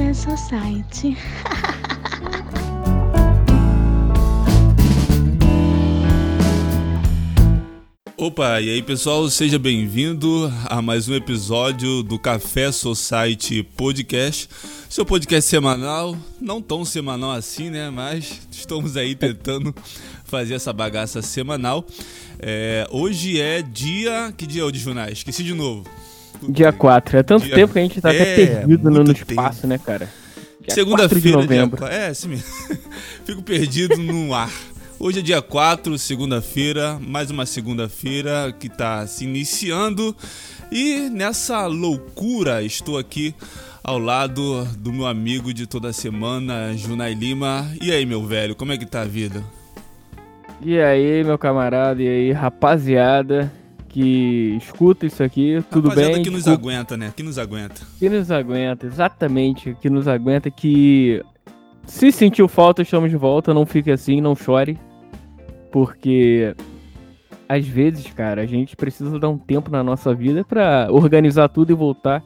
Café Society. Opa, e aí pessoal, seja bem-vindo a mais um episódio do Café Society Podcast, seu podcast semanal, não tão semanal assim, né? Mas estamos aí tentando fazer essa bagaça semanal. É, hoje é dia. Que dia é o de Junais? Esqueci de novo. Dia 4. É tanto Dia- tempo que a gente tá É, até perdido no, espaço, né, cara? 4 Segunda-feira, dia novembro. qua- É, assim mesmo. Fico perdido no ar. Hoje é dia 4, segunda-feira, mais uma segunda-feira que tá se iniciando. E nessa loucura estou aqui ao lado do meu amigo de toda semana, Junai Lima. E aí, meu velho, como é que tá a vida? E aí, meu camarada, e aí, rapaziada que escuta isso aqui, tudo Rapaziada bem? que nos aguenta, né? Que nos aguenta. que nos aguenta, exatamente, que nos aguenta, que se sentiu falta, estamos de volta, não fique assim, não chore, porque às vezes, cara, a gente precisa dar um tempo na nossa vida pra organizar tudo e voltar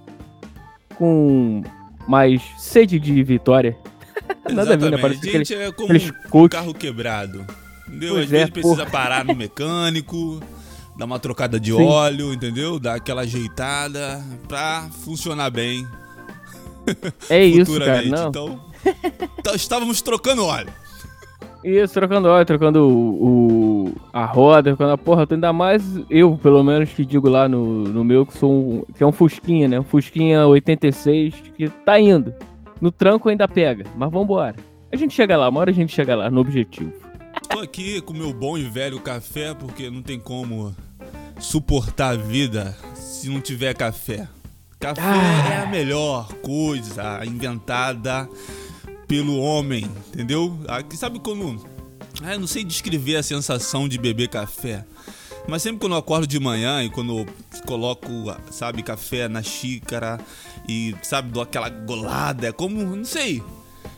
com mais sede de vitória. Nada a ver, né? Parece que Gente, é como aqueles um carro quebrado. Entendeu? Pois Às é, vezes precisa porra. parar no mecânico, dar uma trocada de Sim. óleo, entendeu? Dar aquela ajeitada pra funcionar bem É isso, cara, não. Então, então, estávamos trocando óleo. Isso, trocando óleo, trocando o, o- a roda, trocando a porra, ainda mais eu, pelo menos, que digo lá no, no meu, que sou um, que é um Fusquinha, né? Um Fusquinha 86, que tá indo. No tranco ainda pega, mas vambora. A gente chega lá, uma hora a gente chega lá, no objetivo. Tô aqui com meu bom e velho café, porque não tem como suportar a vida se não tiver café. Café Ah. é a melhor coisa inventada pelo homem, entendeu? Aqui, sabe quando. Ah, eu não sei descrever a sensação de beber café. Mas sempre quando eu acordo de manhã e quando eu coloco, sabe, café na xícara e, sabe, dou aquela golada, é como, não sei,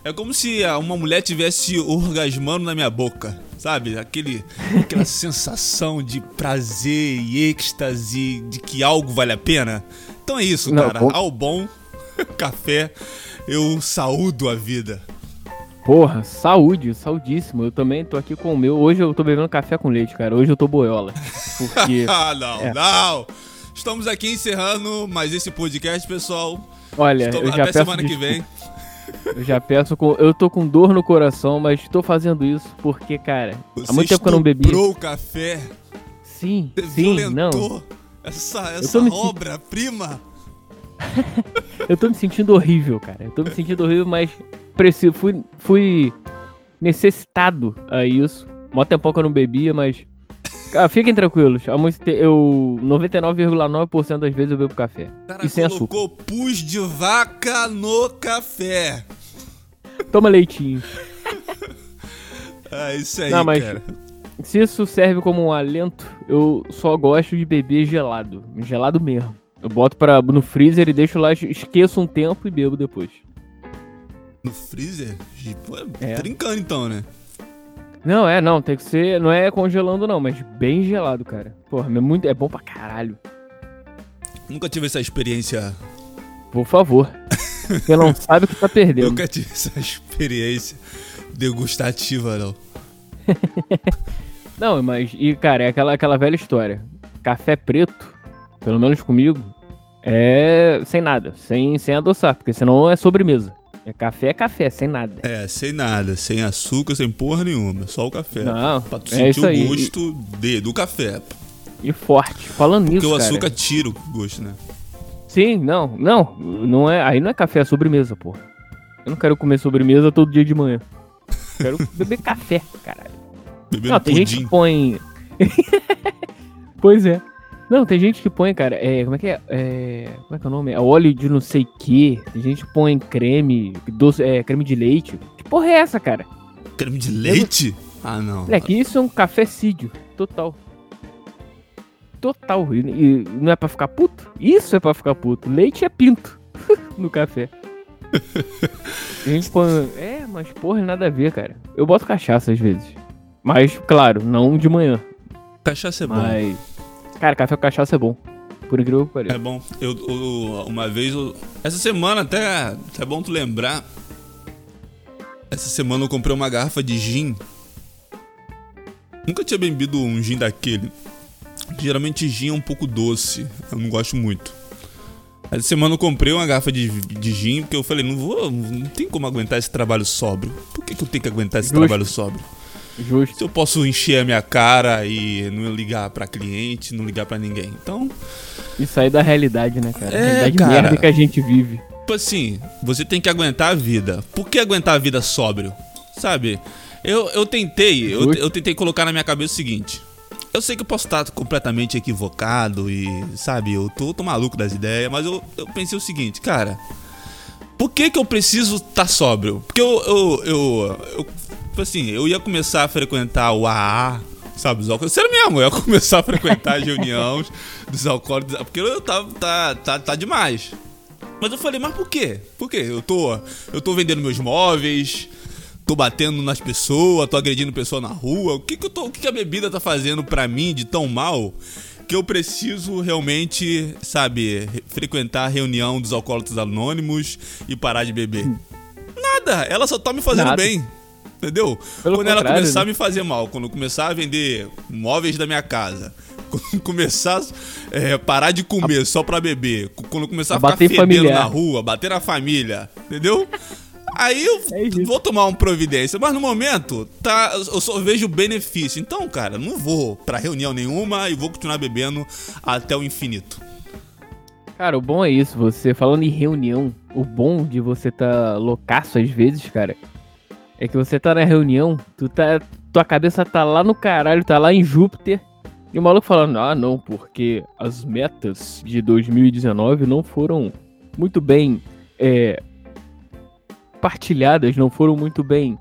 é como se uma mulher tivesse orgasmando na minha boca, sabe? Aquele, aquela sensação de prazer e êxtase de que algo vale a pena. Então é isso, Não, cara. com- Ao bom café, eu saúdo a vida. Porra, saúde, saudíssimo. Eu também tô aqui com o meu. Hoje eu tô bebendo café com leite, cara. Hoje eu tô boiola. Porque, Ah, não, É. não. Estamos aqui encerrando mais esse podcast, pessoal. olha, Estou- eu já Até peço semana que desculpa. vem. Eu já peço com. Eu tô com dor no coração, mas tô fazendo isso porque, cara, Você há muito tempo que eu não bebi. o café, Sim, você sim, não. essa, essa obra-prima. Eu tô me sentindo horrível, cara. Eu tô me sentindo horrível, mas preciso, fui, fui necessitado a isso. Mó tempão que eu não bebia, mas. Cara, fiquem tranquilos. Muito te- eu 99,9% das vezes eu bebo café. Cara E sem açúcar. colocou pus de vaca no café. Toma leitinho. É isso aí, Não, mas- cara. Se isso serve como um alento, eu só gosto de beber gelado. Gelado mesmo. Eu boto pra, no freezer e deixo lá, esqueço um tempo e bebo depois. No freezer? Pô, É. Trincando então, né? Não, é, não, tem que ser. Não é congelando, não, mas bem gelado, cara. Porra, é, muito, é bom pra caralho. Nunca tive essa experiência. Por favor. Você não sabe o que tá perdendo. Nunca tive essa experiência degustativa, não. Não, mas, e cara, é aquela, aquela velha história. Café preto, pelo menos comigo, é sem nada, sem, sem adoçar, porque senão é sobremesa. É café, é café, sem nada. É, sem nada, sem açúcar, sem porra nenhuma, só o café. Não, Pra tu é sentir o gosto de, do café. E forte. Falando Porque nisso, o cara. açúcar tira o gosto, né? Sim, não, não, não é, aí não é café, é sobremesa, porra. Eu não quero comer sobremesa todo dia de manhã. Quero beber café, caralho. Bebendo Não, tem gente pudim. que põe. pois é. Não, tem gente que põe, cara, é, como é que é? é como é que é o nome? É óleo de não sei que. Tem gente que põe creme, doce, é, creme de leite. Que porra é essa, cara? Creme de leite? Ah, não. Moleque, isso é um cafecídio. Total. Total. E, e não é pra ficar puto? Isso é pra ficar puto. Leite é pinto no café. A gente põe. É, mas porra, nada a ver, cara. Eu boto cachaça às vezes. Mas, claro, não de manhã. Cachaça é bom. Cara, café com cachaça é bom. Por incrível que pareça. É bom. Eu, eu- uma vez, eu- essa semana até é bom tu lembrar. Essa semana eu comprei uma garrafa de gin. Nunca tinha bebido um gin daquele. Geralmente gin é um pouco doce. Eu não gosto muito. Essa semana eu comprei uma garrafa de, de gin porque eu falei, não vou, não tem como aguentar esse trabalho sóbrio. Por que, que eu tenho que aguentar esse Justo. trabalho sóbrio? Justo. Se eu posso encher a minha cara e não ligar pra cliente, não ligar pra ninguém. Então, E sair da realidade, né, cara? É, a realidade cara. merda que a gente vive. Tipo assim, você tem que aguentar a vida. Por que aguentar a vida sóbrio? Sabe? Eu, eu tentei, eu, eu tentei colocar na minha cabeça o seguinte. Eu sei que eu posso estar completamente equivocado e, sabe, eu tô, tô maluco das ideias, mas eu, eu pensei o seguinte, cara. Por que que eu preciso estar sóbrio? Porque eu, eu, eu, eu, tipo assim, eu ia começar a frequentar o AA, sabe, os alcoólicos. Sério mesmo, eu ia começar a frequentar as reuniões dos alcoólicos, porque eu tava, tá, tá, tá demais. Mas eu falei, mas por quê? Por quê? Eu tô, eu tô vendendo meus móveis, tô batendo nas pessoas, tô agredindo pessoa na rua. O que que, eu tô, o que que a bebida tá fazendo pra mim de tão mal que eu preciso realmente, sabe, re- frequentar a reunião dos alcoólatras anônimos e parar de beber? Nada, ela só tá me fazendo Nada. bem. Entendeu? Pelo quando ela começar né? a me fazer mal, quando começar a vender móveis da minha casa, quando começar a parar de comer só pra beber, quando começar a, A ficar fedendo familiar. na rua, bater na família, entendeu? Aí eu É vou tomar uma providência, mas no momento, tá, eu só vejo benefício. Então, cara, não vou pra reunião nenhuma e vou continuar bebendo até o infinito. Cara, o bom é isso, você falando em reunião, o bom de você tá loucaço às vezes, cara, é que você tá na reunião, tu tá. Tua cabeça tá lá no caralho, tá lá em Júpiter, e o maluco falando, ah não, porque as metas de 2019 não foram muito bem é, partilhadas, não foram muito bem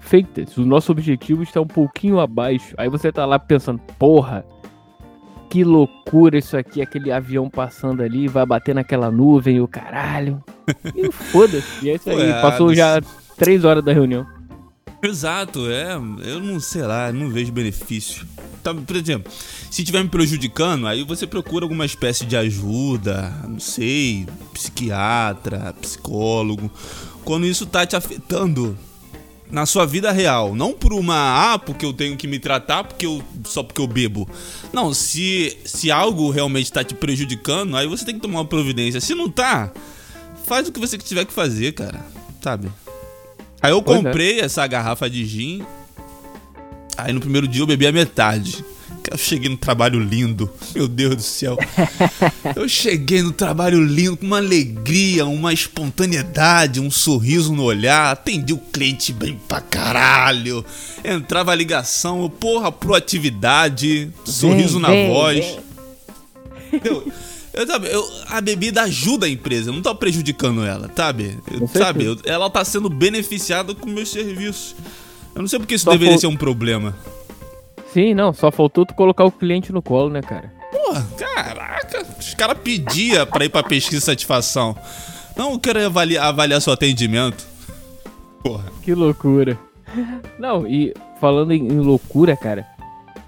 feitas. O nosso objetivo está um pouquinho abaixo. Aí você tá lá pensando, porra, que loucura isso aqui, aquele avião passando ali, vai bater naquela nuvem, o caralho. E foda-se. E é isso aí, passou já três horas da reunião. Exato, é. Eu não sei lá, não vejo benefício. Tá, por exemplo, se estiver me prejudicando, aí você procura alguma espécie de ajuda, não sei, psiquiatra, psicólogo. Quando isso tá te afetando na sua vida real, não por uma ah, porque eu tenho que me tratar porque eu só porque eu bebo. Não, se se algo realmente tá te prejudicando, aí você tem que tomar uma providência. Se não tá, faz o que você tiver que fazer, cara. Sabe? Aí eu Pois é. comprei essa garrafa de gin. Aí no primeiro dia eu bebi a metade. Eu cheguei no trabalho lindo. Meu Deus do céu. Eu cheguei no trabalho lindo com uma alegria, uma espontaneidade, um sorriso no olhar. Atendi o cliente bem pra caralho. Entrava a ligação, porra, proatividade, sorriso na vem, voz. vem. Eu, sabe, eu- a bebida ajuda a empresa, não tá prejudicando ela, sabe? Eu- sabe? eu- ela tá sendo beneficiada com meus serviços. Eu não sei porque isso Só deveria for- ser um problema. Sim, não, só faltou tu colocar o cliente no colo, né, cara? Porra, caraca, os caras pediam pra ir pra pesquisa de satisfação. Não, eu quero avaliar, avaliar seu atendimento. Porra. Que loucura. Não, e falando em, em loucura, cara,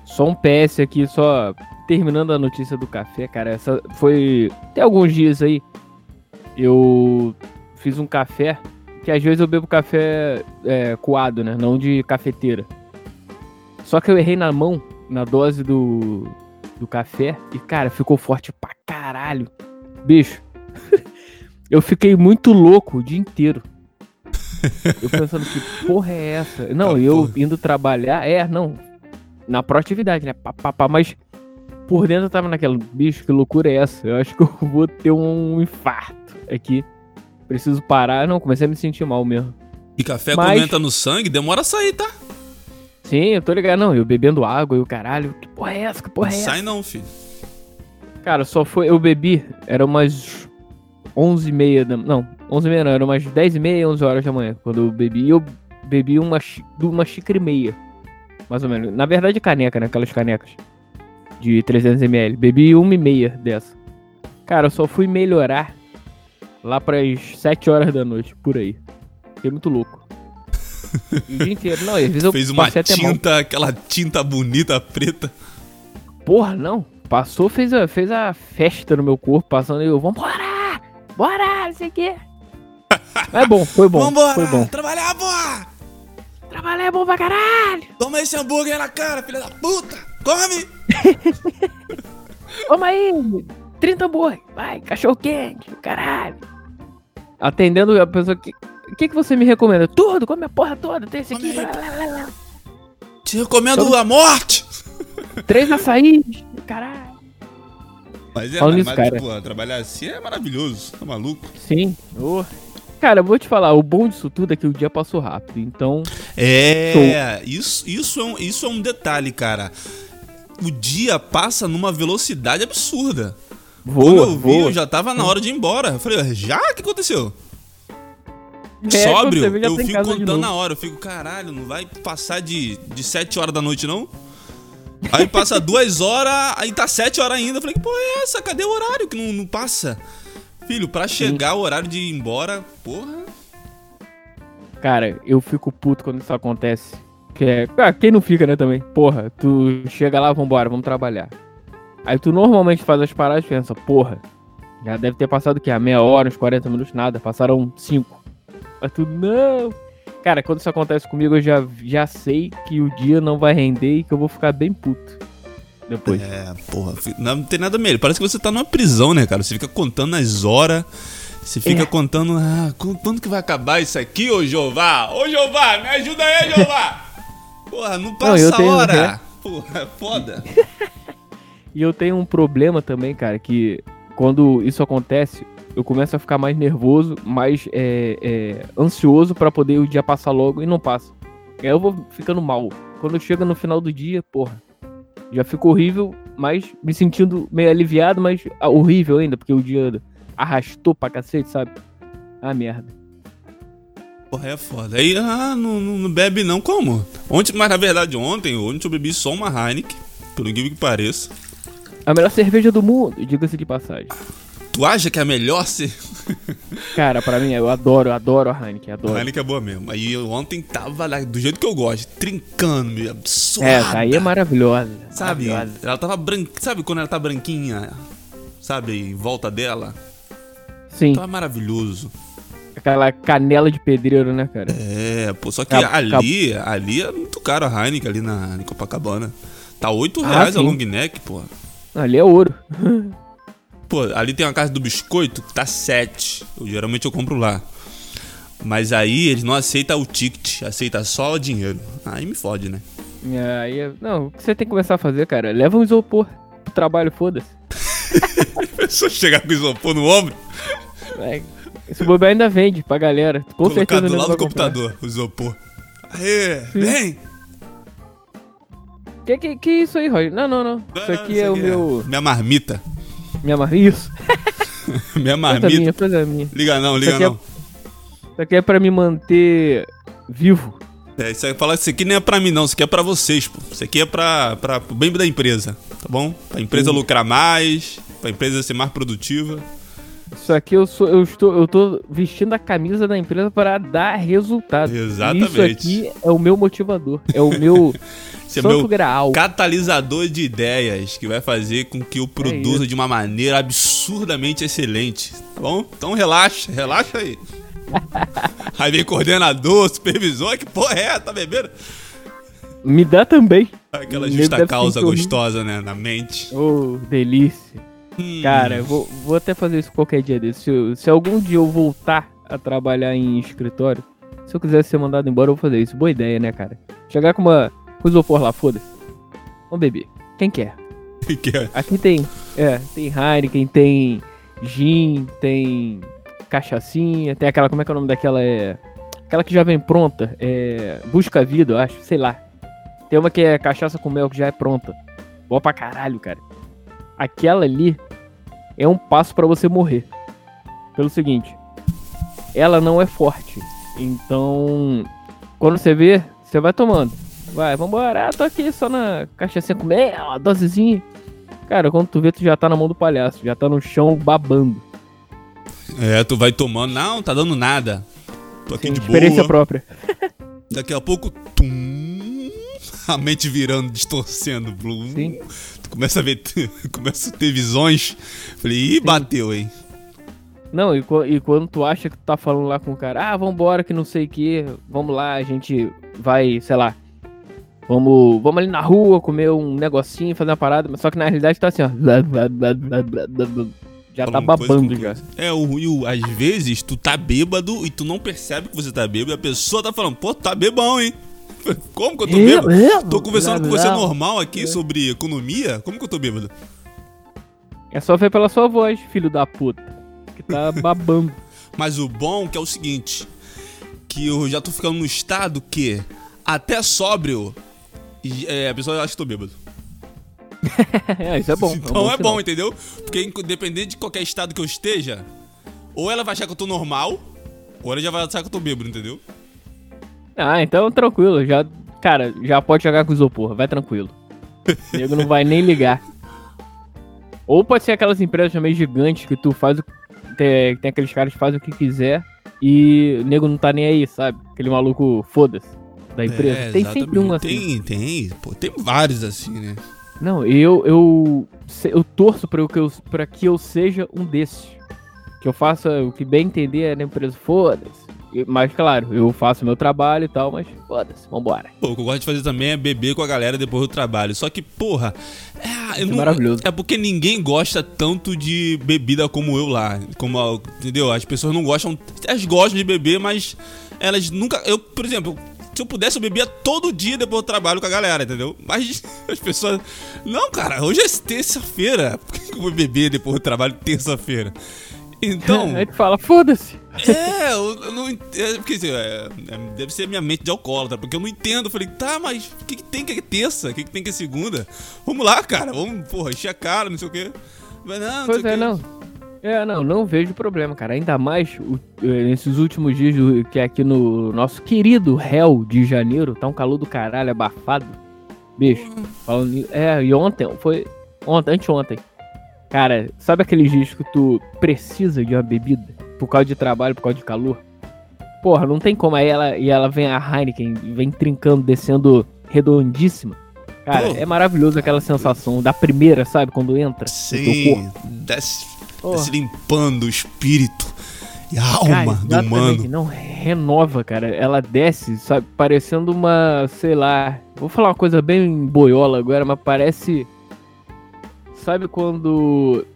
só um PS aqui, só terminando a notícia do café, cara. Essa foi. Tem alguns dias aí. Eu fiz um café. Que às vezes eu bebo café é, coado, né? Não de cafeteira. Só que eu errei na mão, na dose do, do café. E, cara, ficou forte pra caralho. Bicho. eu fiquei muito louco o dia inteiro. Eu pensando que porra é essa? Não, Ah, eu porra. indo trabalhar, é, não. Na proatividade, né? Pá, pá, pá, mas por dentro eu tava naquela, bicho, que loucura é essa? Eu acho que eu vou ter um infarto aqui. Preciso parar. Não, comecei a me sentir mal mesmo. E café Mas- entra no sangue, demora a sair, tá? Sim, eu tô ligado. Não, eu bebendo água e o caralho. Que porra é essa? Que porra é essa? Sai não, filho. Cara, só foi. Eu bebi, era umas 11h30 da. Não, 11h30 não, era umas 10h30, 11 horas da manhã. Quando eu bebi, eu bebi uma, uma xícara e meia. Mais ou menos. Na verdade, caneca, né? Aquelas canecas. De 300ml. Bebi uma e meia dessa. Cara, eu só fui melhorar lá pras 7 horas da noite, por aí. Fiquei muito louco. O dia inteiro. Não, às vezes eu Fez uma tinta, aquela tinta bonita preta. Porra, não. passou, fez a, fez a festa no meu corpo, passando e eu, vambora! Bora, não sei o quê. É bom, foi bom. Vambora! Foi bom. Trabalhar, porra! Trabalhar é bom pra caralho! Toma esse hambúrguer na cara, filha da puta! Come! Toma aí! 30 hambúrguer, vai, cachorro quente, caralho. Atendendo a pessoa que. O que, que você me recomenda? Tudo, come a porra toda, tem esse aqui. Come. Te recomendo a morte! Três açaí, caralho. Mas é, mas, nisso, mas, pô, trabalhar assim é maravilhoso, tá maluco? Sim. ô. Cara, eu vou te falar, o bom disso tudo é que o dia passou rápido, então. É, isso, isso, é um, isso é um detalhe, cara. O dia passa numa velocidade absurda. Quando Voa, eu vi, voa. eu já tava na hora de ir embora. Eu falei, já? O que aconteceu? É, quando Sóbrio, eu tá fico contando na hora. Eu fico, caralho, não vai passar de, de 7 horas da noite, não? Aí passa duas horas, aí tá 7 horas ainda. Eu falei, que porra é essa? Cadê o horário que não, não passa? Filho, pra chegar o horário de ir embora, porra. Cara, eu fico puto quando isso acontece. Que é. Ah, quem não fica, né, também? Porra, tu chega lá, vambora, vamos trabalhar. Aí tu normalmente faz as paradas e pensa, porra, já deve ter passado o quê? A meia hora, uns 40 minutos, nada. Passaram 5. Mas tu, não. Cara, quando isso acontece comigo, eu já, já sei que o dia não vai render e que eu vou ficar bem puto. Depois. É, porra, não tem nada melhor. Parece que você tá numa prisão, né, cara? Você fica contando as horas. Você fica É. contando, ah, qu- quando que vai acabar isso aqui, ô Jeová? Ô Jeová, me ajuda aí, Jeová! Porra, não passa tenho- hora! é. Porra, é foda. E eu tenho um problema também, cara, que quando isso acontece, eu começo a ficar mais nervoso, mais é, é, ansioso pra poder o dia passar logo e não passa. Aí eu vou ficando mal. Quando chega no final do dia, porra, já fico horrível, mas me sentindo meio aliviado, mas ah, horrível ainda, porque o dia arrastou pra cacete, sabe? Ah, merda. Porra, é foda. Aí, ah, não, não- não bebe não, como? Ontem, mas na verdade ontem, ontem eu bebi só uma Heineken, pelo que pareça. A melhor cerveja do mundo, diga-se de passagem. Tu acha que é melhor ser... Cara, pra mim, eu adoro, eu adoro a Heineken, A adoro. Heineken é boa mesmo. Aí eu ontem tava lá, do jeito que eu gosto, trincando, meio absurda. É, aí é maravilhosa. Sabe? maravilhosa. Ela tava branca. Sabe quando ela tá branquinha? Sabe? Em volta dela? Sim, Tava maravilhoso. Aquela canela de pedreiro, né, cara? É, pô, só que Cap- ali, ali é muito caro a Heineken ali na em Copacabana. Tá 8 Ah, reais a sim. long neck, pô. Ali é ouro. Pô, ali tem uma casa do biscoito que tá 7. Eu, geralmente eu compro lá. Mas aí eles não aceitam o ticket, aceita só o dinheiro. Aí me fode, né? E aí, é- não, o que você tem que começar a fazer, cara? Leva um isopor pro trabalho, foda-se. A pessoa chegar com isopor no ombro, É, Esse bobear ainda vende pra galera. Com colocar certeza do nego lado do comprar. computador, o isopor. Aê, vem! Que, que, que isso aí, Roger? Não, não, não. Isso aqui é o meu. Minha marmita. Minha mar... Isso. Minha Coisa marmita. minha, coisa minha. Liga não, liga é- não. Isso aqui é pra me manter vivo. É, isso aí fala que isso aqui nem é pra mim, não. Isso aqui é pra vocês, pô. Isso aqui é pra, pra pro bem da empresa, tá bom? Pra empresa Sim. lucrar mais, pra empresa ser mais produtiva. Isso aqui eu sou, eu estou, eu tô vestindo a camisa da empresa para dar resultado. Exatamente. Isso aqui é o meu motivador, é o meu Esse é santo meu graal. catalisador de ideias que vai fazer com que eu produza isso. de uma maneira absurdamente excelente, tá bom? Então relaxa, relaxa aí. aí vem coordenador, supervisor, que porra é? Tá bebendo? Me dá também. Aquela justa causa gostosa, né, na mente. Oh, delícia. Hum. Cara, eu vou, vou até fazer isso qualquer dia desse. Se, eu- se algum dia eu voltar a trabalhar em escritório, se eu quiser ser mandado embora, eu vou fazer isso. Boa ideia, né, cara? Chegar com uma com isopor lá, foda-se. Vamos beber. Quem quer? que é? Aqui tem, é, tem Heineken, tem gin, tem cachaçinha, tem aquela, como é que é o nome daquela, é... Aquela que já vem pronta, é... Busca Vida, eu acho, sei lá. Tem uma que é cachaça com mel que já é pronta. Boa pra caralho, cara. Aquela ali é um passo pra você morrer. Pelo seguinte, ela não é forte. Então, quando você vê, você vai tomando. Vai, vambora. Ah, tô aqui só na cachaça com mel, uma dosezinha. Cara, quando tu vê, tu já tá na mão do palhaço. Já tá no chão babando. É, tu vai tomando, não, tá dando nada. Tô aqui Tem de experiência boa. própria. Daqui a pouco, tum. a mente virando, distorcendo. Sim. Tu começa a ver, começa a ter visões. Falei, ih, bateu, hein? Não, e, e, quando tu acha que tu tá falando lá com o cara, ah, vambora, que não sei o que, vamos lá, a gente vai, sei lá, vamos, vamos ali na rua comer um negocinho, fazer uma parada, mas só que na realidade tá assim, ó. Já tá babando já. É, o, o, às vezes tu tá bêbado e tu não percebe que você tá bêbado e a pessoa tá falando, pô, tá bebão, hein? Como que eu tô bêbado? Tô conversando com você normal aqui sobre economia. Como que eu tô bêbado? É só ver pela sua voz, filho da puta. Que tá babando. Mas o bom que é o seguinte: que eu já tô ficando no estado que, até sóbrio, é, a pessoa acha que tô bêbado. é, isso é bom. Então é bom, é bom entendeu? Porque independente de qualquer estado que eu esteja, ou ela vai achar que eu tô normal, ou ela já vai achar que eu tô bêbado, entendeu? Ah, então tranquilo. Já, cara, já pode jogar com isopor, vai tranquilo. O nego não vai nem ligar. Ou pode ser aquelas empresas também gigantes que tu faz o. Tem, tem aqueles caras que fazem o que quiser e o nego não tá nem aí, sabe? Aquele maluco foda-se da empresa. É, tem sempre um assim. Tem, tem. Pô, tem vários assim, né? Não, eu eu, eu torço para que eu, pra que eu seja um desses. Que eu faça o que bem entender é na empresa, foda-se. Mas, claro, eu faço meu trabalho e tal, mas foda-se, vambora. Pô, o que eu gosto de fazer também é beber com a galera depois do trabalho. Só que, porra, é, é não, maravilhoso. É porque ninguém gosta tanto de bebida como eu lá. Como, entendeu? As pessoas não gostam. Elas gostam de beber, mas elas nunca. Eu, por exemplo, se eu pudesse, eu bebia todo dia depois do trabalho com a galera, entendeu? Mas as pessoas. Não, cara, hoje é terça-feira. Por que eu vou beber depois do trabalho terça-feira? Então. Aí tu fala, foda-se. É, eu, eu não entendo. Porque assim, é, é, deve ser minha mente de alcoólatra, porque eu não entendo. Eu falei, tá, mas o que, que tem que é terça? O que, que tem que é segunda? Vamos lá, cara, vamos, porra, encher a cara, não sei o quê. Mas não, não pois é, não. É, não, não vejo problema, cara. Ainda mais o, eh, nesses últimos dias que é aqui no nosso querido réu de janeiro, tá um calor do caralho, abafado. Bicho, falando. É, e ontem, foi. Ontem, anteontem. Cara, sabe aqueles dias que tu precisa de uma bebida? Por causa de trabalho, por causa de calor? Porra, não tem como. Aí ela, e ela vem a Heineken, vem trincando, descendo redondíssima. Cara, Pô. é maravilhoso aquela sensação da primeira, sabe? Quando entra. Sim, desce, desce limpando o espírito e a alma cara, do humano. Não, renova, cara. Ela desce, sabe? Parecendo uma, sei lá. Vou falar uma coisa bem boiola agora, mas parece Sabe quando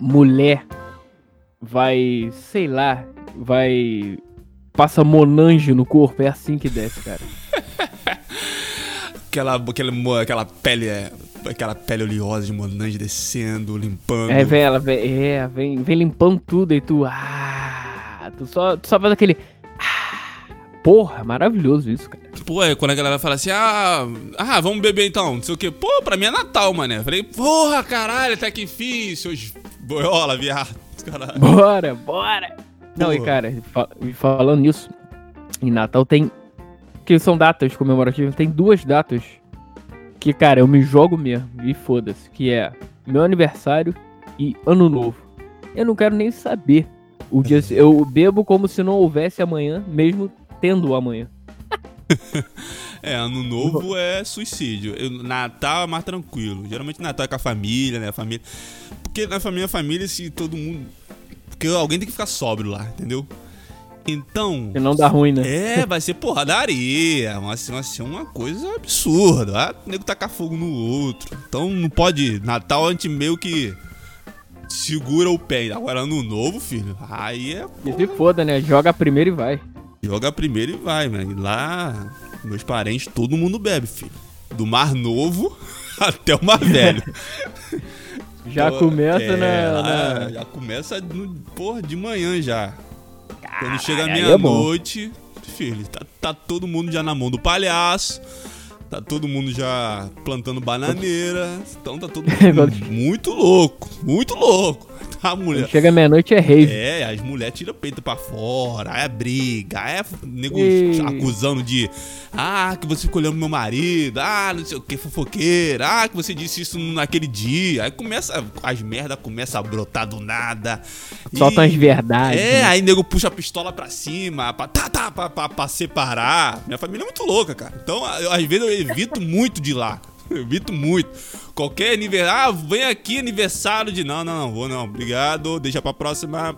mulher vai, sei lá, vai passa monange no corpo, é assim que desce, cara. aquela, aquela, aquela pele, é, aquela pele oleosa de monange descendo, limpando. É, vem, ela vem, é, vem, vem limpando tudo e tu, ah, tu só, tu só faz aquele, porra, maravilhoso isso, cara. Pô, é quando a galera fala assim, ah, ah, vamos beber então, não sei o que. Pô, pra mim é Natal, mané. Falei, porra, caralho, até que enfim, seus boiola, viado. Caralho. Bora, bora. Não, e cara, falando nisso, em Natal tem. Que são datas comemorativas, tem duas datas que, cara, eu me jogo mesmo, e foda-se, que é meu aniversário e ano novo. Eu não quero nem saber. O dia, eu bebo como se não houvesse amanhã, mesmo tendo o amanhã. é, ano novo é suicídio. Eu, Natal é mais tranquilo. Geralmente Natal é com a família, né? A família. Porque na família, família, se todo mundo. Porque alguém tem que ficar sóbrio lá, entendeu? Então. E não dá ruim, né? É, vai ser porradaria. Vai ser, vai ser uma coisa absurda. Ah, o nego tacar fogo no outro. Então não pode. Natal a gente meio que segura o pé. Agora ano novo, filho. Aí é. E se foda, né? Joga primeiro e vai. Joga primeiro e vai, mano. Lá, meus parentes, todo mundo bebe, filho. Do Mar Novo até o Mar Velho. já então, começa é, na, na, Já começa, no, porra, de manhã já. Caralho, Quando chega a meia-noite, é filho, tá, tá todo mundo já na mão do palhaço. Tá todo mundo já plantando bananeira. Então tá todo mundo muito louco. Muito louco. A mulher. Chega meia-noite é rave. É, as mulheres tiram o peito pra fora, é briga, é nego Ei. acusando de. Ah, que você ficou olhando meu marido, ah, não sei o que, fofoqueira, ah, que você disse isso naquele dia. Aí começa. As merdas começam a brotar do nada. Soltam E- as verdades. É, né? aí nego puxa a pistola pra cima, pra, tá, tá, pra, pra, pra separar. Minha família é muito louca, cara. Então, eu- às vezes eu evito muito de ir lá. Eu evito muito. Qualquer aniversário. Ah, vem aqui aniversário de. Não, não, não, vou não. Obrigado. Deixa pra próxima.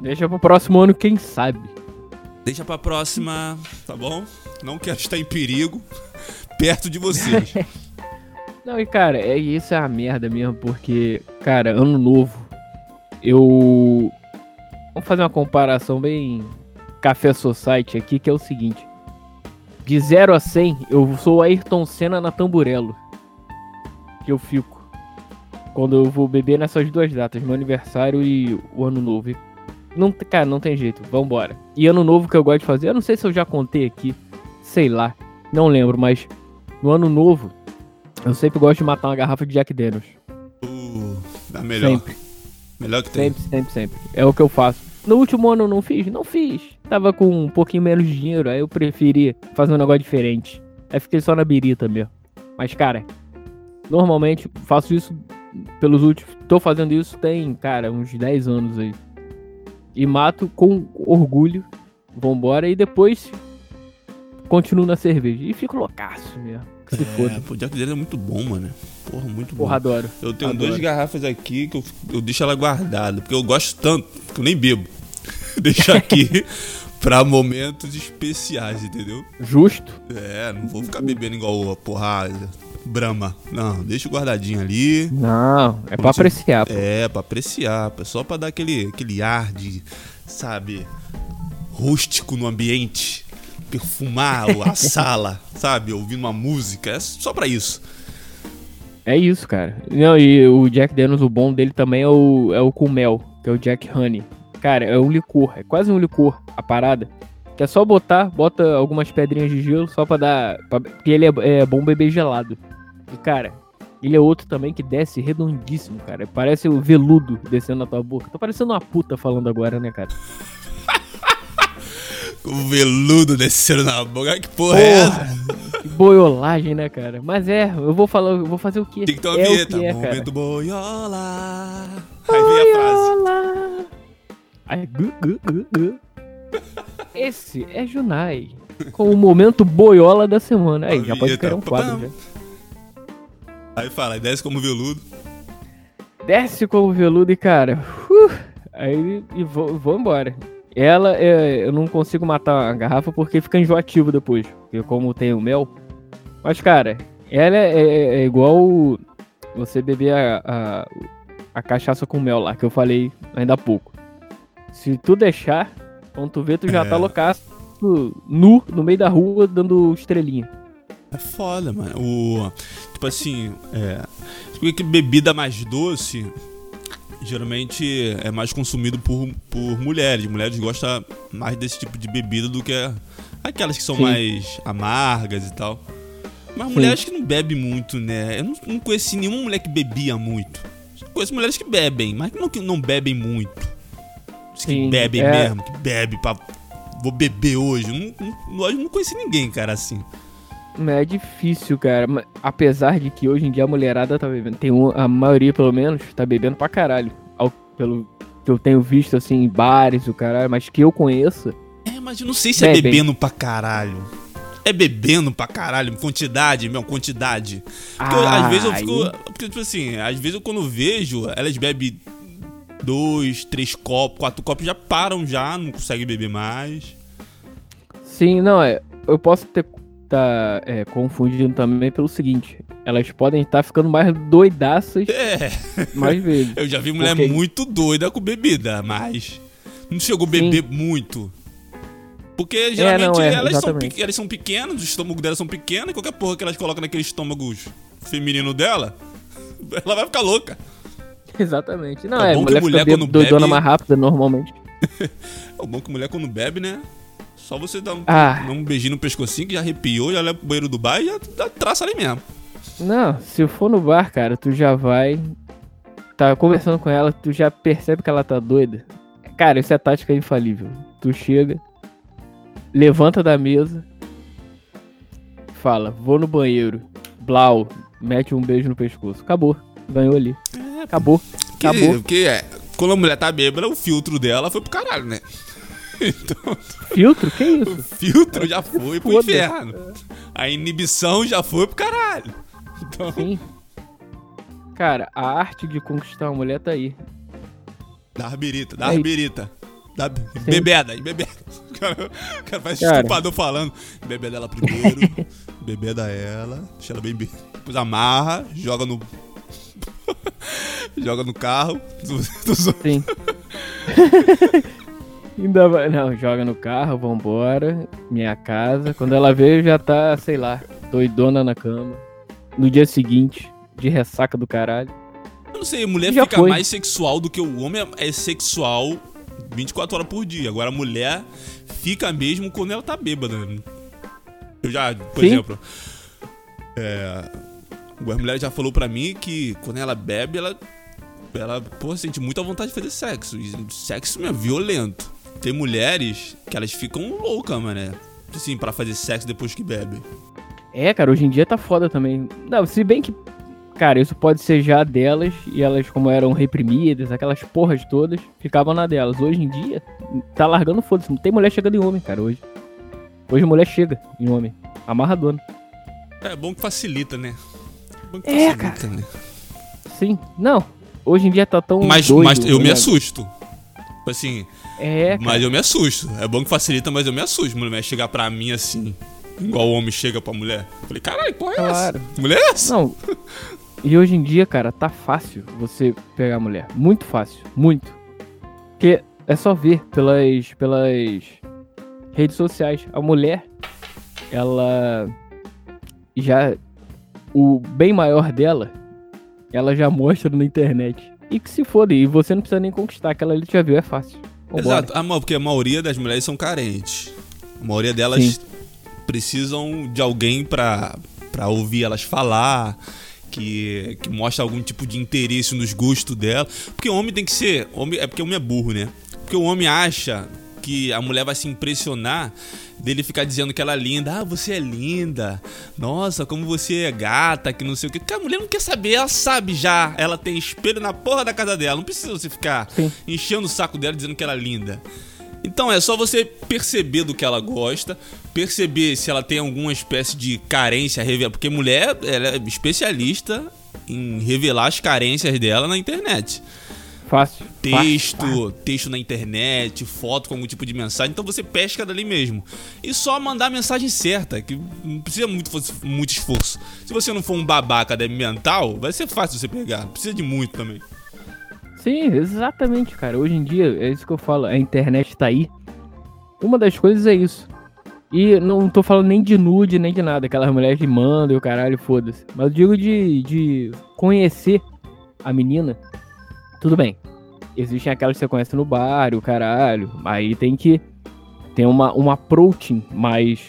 Deixa pro próximo ano, quem sabe. Deixa pra próxima. Tá bom? Não quero estar em perigo perto de vocês. Não, e cara, é, isso é uma merda mesmo, porque, cara, ano novo, eu. Vamos fazer uma comparação bem Café Society aqui, que é o seguinte: de 0 a 100, eu sou o Ayrton Senna na Tamburello. Que eu fico. Quando eu vou beber nessas duas datas, meu aniversário e o ano novo. E Não, cara, não tem jeito, vambora. E ano novo que eu gosto de fazer, eu não sei se eu já contei aqui, sei lá, não lembro, mas no ano novo, eu sempre gosto de matar uma garrafa de Jack Daniels. Uh, melhor. Sempre, Melhor que tem. sempre, sempre, sempre. É o que eu faço. No último ano eu não fiz? Não fiz. Tava com um pouquinho menos de dinheiro, aí eu preferi fazer um negócio diferente. Aí fiquei só na birita mesmo. Mas, cara, normalmente faço isso pelos últimos. Tô fazendo isso tem, cara, uns 10 anos aí. E mato com orgulho. Vambora. E depois continuo na cerveja. E fico loucaço mesmo. Que se É, foda. pô, o Jack dele é muito bom, mano. Porra, muito Porra, bom. adoro. Eu tenho Adoro. duas garrafas aqui que eu, eu deixo ela guardada, porque eu gosto tanto que eu nem bebo. Deixo aqui pra momentos especiais, entendeu? Justo. É, não vou ficar bebendo igual a porrada, brama. Não, deixa guardadinho ali. Não, é pra apreciar. pô. É, pra apreciar, pô, só pra dar aquele, aquele ar de, sabe, rústico no ambiente. Perfumar a sala, sabe? Ouvindo uma música. É só pra isso. É isso, cara. Não, e o Jack Daniels, o bom dele também é o, é o com mel, que é o Jack Honey. Cara, é um licor, é quase um licor a parada. Que é só botar, bota algumas pedrinhas de gelo só pra dar. Pra, porque ele é, é bom beber gelado. E, cara, ele é outro também que desce redondíssimo, cara. Parece o veludo descendo na tua boca. Tô parecendo uma puta falando agora, né, cara? O veludo descendo na boca. Que porra, é essa? Porra, que boiolagem, né, cara? Mas é, eu vou falar, eu vou fazer o quê? Tem que ter uma é vinheta. O que é, cara. Momento boiola. Aí vem a frase. Olá! Ai, gu, gu, gu, gu. Esse é Junai, com o momento boiola da semana. Aí, já pode criar um quadro, já. Aí fala, aí desce como veludo. Desce como veludo e, cara, uh, aí e vou, vou embora. Ela, é, eu não consigo matar a garrafa porque fica enjoativo depois, porque como tem o mel. Mas, cara, ela é, é- é igual você beber a, a, a cachaça com mel lá, que eu falei ainda há pouco. Se tu deixar, quando tu vê, tu já É. tá loucaço, nu, no meio da rua, dando estrelinha. É foda, mano. O, tipo assim, é. Porque que bebida mais doce geralmente é mais consumido por, por mulheres. Mulheres gostam mais desse tipo de bebida do que aquelas que são Sim. mais amargas e tal. Mas Sim. mulheres que não bebem muito, né? Eu não, não conheci nenhuma mulher que bebia muito. Conheço mulheres que bebem, mas não, que não bebem muito. Que Sim, bebem é. mesmo, que bebe pra. Vou beber hoje. Não, eu não conheci ninguém, cara, assim. É difícil, cara. Apesar de que hoje em dia a mulherada tá bebendo. Tem um, a maioria, pelo menos, tá bebendo pra caralho. Ao- pelo que eu tenho visto, assim, em bares, o caralho. Mas que eu conheça. É, mas eu não sei se é Bebem. bebendo pra caralho. É bebendo pra caralho, quantidade, meu, quantidade. Porque eu- às vezes eu fico. Porque, tipo assim, às vezes eu quando vejo, elas bebem dois, três copos, quatro copos, já param já, não conseguem beber mais. Sim, não, é. Eu posso ter. Tá é, confundindo também pelo seguinte: elas podem estar ficando mais doidaças É, mais vezes. eu já vi mulher Porque- muito doida com bebida, mas não chegou a Sim. beber muito. Porque geralmente não, é, elas, são, elas são pequenas, o estômago delas são pequenos, e qualquer porra que elas colocam naquele estômago feminino dela, ela vai ficar louca. Exatamente. Não, É é, bom que mulher, mulher, fica quando doidona bebe- mais rápida normalmente. É o bom que mulher quando bebe, né? Só você dar um, Ah. um beijinho no pescocinho que já arrepiou, já leva pro banheiro do bar e já dá traça ali mesmo. Não, se for no bar, cara, tu já vai tá conversando com ela, tu já percebe que ela tá doida. Cara, isso é tática infalível. Tu chega, levanta da mesa, fala, vou no banheiro, blau, mete um beijo no pescoço. Acabou. Ganhou ali. Acabou. Que, Acabou. que é, quando a mulher tá bêbada, o filtro dela foi pro caralho, né? Então, Filtro? Que o isso? filtro já foi pro inferno. A inibição já foi pro caralho. Então, Sim. Cara, a arte de conquistar uma mulher tá aí. dá arbirita, dá Aí. arbirita. Dá bebeda, bebeda. O cara, o cara faz Cara. estuprador falando. Bebeda ela primeiro, bebeda ela, deixa ela bem. Depois amarra, joga no. joga no carro. dos- dos- Sim. Ainda vai. Não, joga no carro, vambora. Minha casa. Quando ela vê, já tá, sei lá, doidona na cama. No dia seguinte, de ressaca do caralho. Eu não sei, mulher Já fica foi. mais sexual do que o homem é sexual 24 horas por dia. Agora a mulher fica mesmo quando ela tá bêbada. Eu já, por Sim. exemplo, é, a mulher já falou pra mim que quando ela bebe, ela, ela pô, sente muita vontade de fazer sexo. E sexo é violento. Tem mulheres que elas ficam loucas, mané. Assim, pra fazer sexo depois que bebe. É, cara, hoje em dia tá foda também. Não, se bem que. Cara, isso pode ser já delas, e elas, como eram reprimidas, aquelas porras todas, ficavam na delas. Hoje em dia, tá largando foda-se. Não tem mulher chegando em homem, cara, hoje. Hoje mulher chega em homem. Amarradona. É bom que facilita, né? É, né? Sim. Não. Hoje em dia tá tão. Mas, doido, mas eu me né? assusto. Tipo assim, É, cara. mas eu me assusto. É bom que facilita, mas eu me assusto. Mulher chegar pra mim assim, igual o homem chega pra mulher. Falei, caralho, porra é Claro. essa? Mulher é essa? Não. E hoje em dia, cara, tá fácil você pegar mulher. Muito fácil. Muito. Porque é só ver pelas, pelas redes sociais. A mulher, ela já. O bem maior dela, ela já mostra na internet. E que se foda, e você não precisa nem conquistar. Aquela ali já viu, é fácil. Vambora. Exato. Ah, mas porque a maioria das mulheres são carentes. A maioria delas Sim. precisam de alguém pra, pra ouvir elas falar. Que, que mostra algum tipo de interesse nos gostos dela. Porque o homem tem que ser. Homem, é porque o homem é burro, né? Porque o homem acha que a mulher vai se impressionar dele ficar dizendo que ela é linda. Ah, você é linda. Nossa, como você é gata, que não sei o que. Porque a mulher não quer saber, ela sabe já. Ela tem espelho na porra da casa dela. Não precisa você ficar Sim. enchendo o saco dela dizendo que ela é linda. Então é só você perceber do que ela gosta, perceber se ela tem alguma espécie de carência, revelar, porque mulher ela é especialista em revelar as carências dela na internet. Fácil. Texto, Fácil. texto na internet, foto com algum tipo de mensagem. Então você pesca dali mesmo. E só mandar a mensagem certa, que não precisa muito, muito esforço. Se você não for um babaca débil mental, vai ser fácil você pegar. Não precisa de muito também. Sim, exatamente, cara. Hoje em dia, é isso que eu falo, a internet tá aí. Uma das coisas é isso. E não tô falando nem de nude, nem de nada. Aquelas mulheres que mandam e o caralho, foda-se. Mas eu digo de, de conhecer a menina. Tudo bem. Existem aquelas que você conhece no bar, o caralho. Aí tem que ter uma, um approaching mais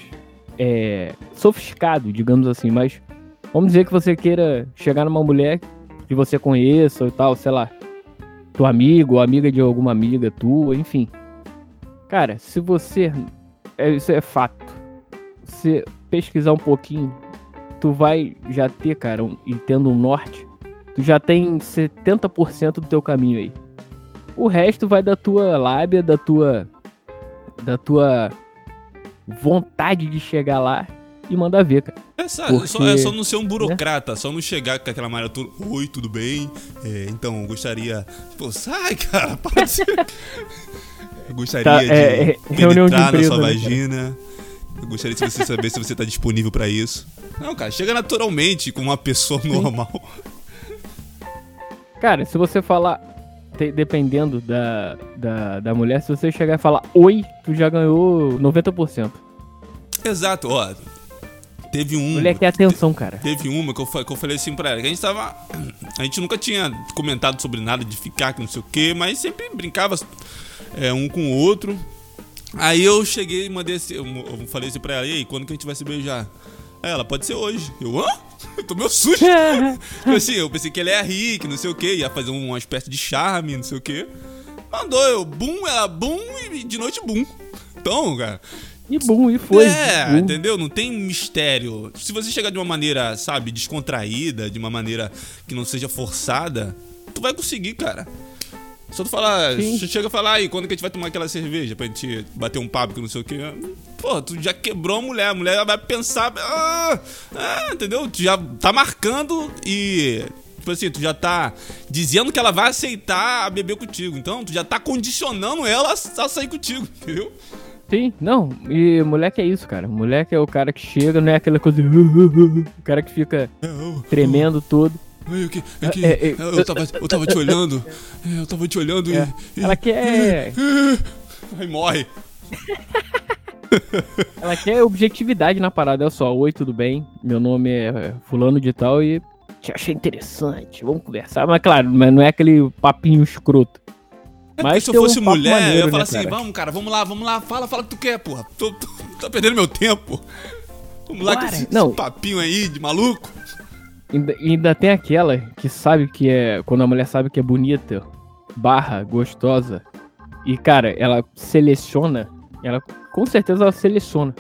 é, sofisticado, digamos assim. Mas vamos dizer que você queira chegar numa mulher que você conheça ou tal, sei lá teu amigo ou amiga de alguma amiga tua, enfim. Cara, se você. é- isso é fato. Se pesquisar um pouquinho, tu vai já ter, cara, um, e tendo um norte, tu já tem 70% do teu caminho aí. O resto vai da tua lábia, da tua. da tua vontade de chegar lá e mandar ver, cara. É só, Porque- é só, é só não ser um burocrata, só não chegar com aquela malha toda. Oi, tudo bem? É, então, gostaria. Pô, sai, cara, pode. Eu gostaria Tá, de é, é, reunião de penetrar na empresa, sua né, vagina. Eu gostaria de você saber se você tá disponível pra isso. Não, cara, chega naturalmente com uma pessoa normal. Cara, se você falar, te- dependendo da, da, da mulher, se você chegar e falar oi, tu já ganhou 90%. Exato, ó. Teve um. Mulher quer atenção, cara. Teve uma que eu, que eu falei assim pra ela, que a gente tava. A gente nunca tinha comentado sobre nada de ficar, que não sei o que, mas sempre brincava é, um com o outro. Aí eu cheguei e mandei assim, eu, eu falei assim pra ela, e aí, quando que a gente vai se beijar? Aí ela, pode ser hoje. Eu, hã? Tomei um susto. Tipo assim, eu pensei que ele ia rir, que não sei o que, ia fazer uma espécie de charme, não sei o que. Mandou eu, bum, ela bum e de noite bum. Então, cara. E bum, e foi. É, Bum. entendeu? Não tem mistério. Se você chegar de uma maneira, sabe, descontraída, de uma maneira que não seja forçada, tu vai conseguir, cara. Só tu falar, Sim. chega a falar aí, quando que a gente vai tomar aquela cerveja pra gente bater um papo que não sei o que. Pô, tu já quebrou a mulher, a mulher vai pensar, ah, ah, entendeu? Tu já tá marcando e tipo assim, tu já tá dizendo que ela vai aceitar a beber contigo. Então, tu já tá condicionando ela a a sair contigo, entendeu? Sim, não. E moleque é isso, cara. Moleque é o cara que chega, não é aquela coisa. O cara que fica tremendo todo. Que, é que, É, é, eu, tava, eu tava te olhando, é, eu tava te olhando É. e, e- Ela quer. Aí morre. Ela quer objetividade na parada. Olha só, oi, tudo bem? Meu nome é fulano de tal e te achei interessante. Vamos conversar. Mas claro, mas não é aquele papinho escroto. É Mas se eu um fosse papo mulher, maneiro, eu ia falar né, assim, cara? vamos, cara, vamos lá, vamos lá, fala, fala o que tu quer, porra. Tô, tô, tá perdendo meu tempo. Vamos lá com Bora. esse, Não. esse papinho aí de maluco. Ainda, ainda tem aquela que sabe que é. Quando a mulher sabe que é bonita, barra, gostosa. E, cara, ela seleciona. Ela com certeza ela seleciona.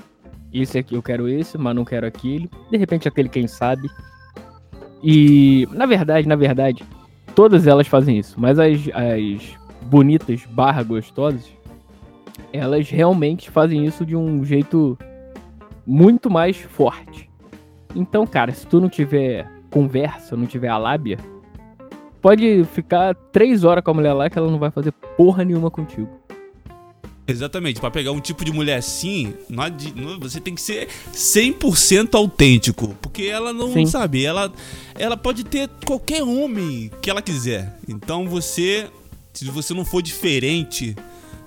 Esse aqui eu quero esse, mas não quero aquele. De repente aquele quem sabe. E na verdade, na verdade, todas elas fazem isso. Mas as, as bonitas barra gostosas, elas realmente fazem isso de um jeito muito mais forte. Então, cara, se tu não tiver conversa, não tiver a lábia, pode ficar três horas com a mulher lá que ela não vai fazer porra nenhuma contigo. Exatamente, pra pegar um tipo de mulher assim, não adi- não- você tem que ser 100% autêntico, porque ela não Sim. sabe, ela ela pode ter qualquer homem que ela quiser. Então você, se você não for diferente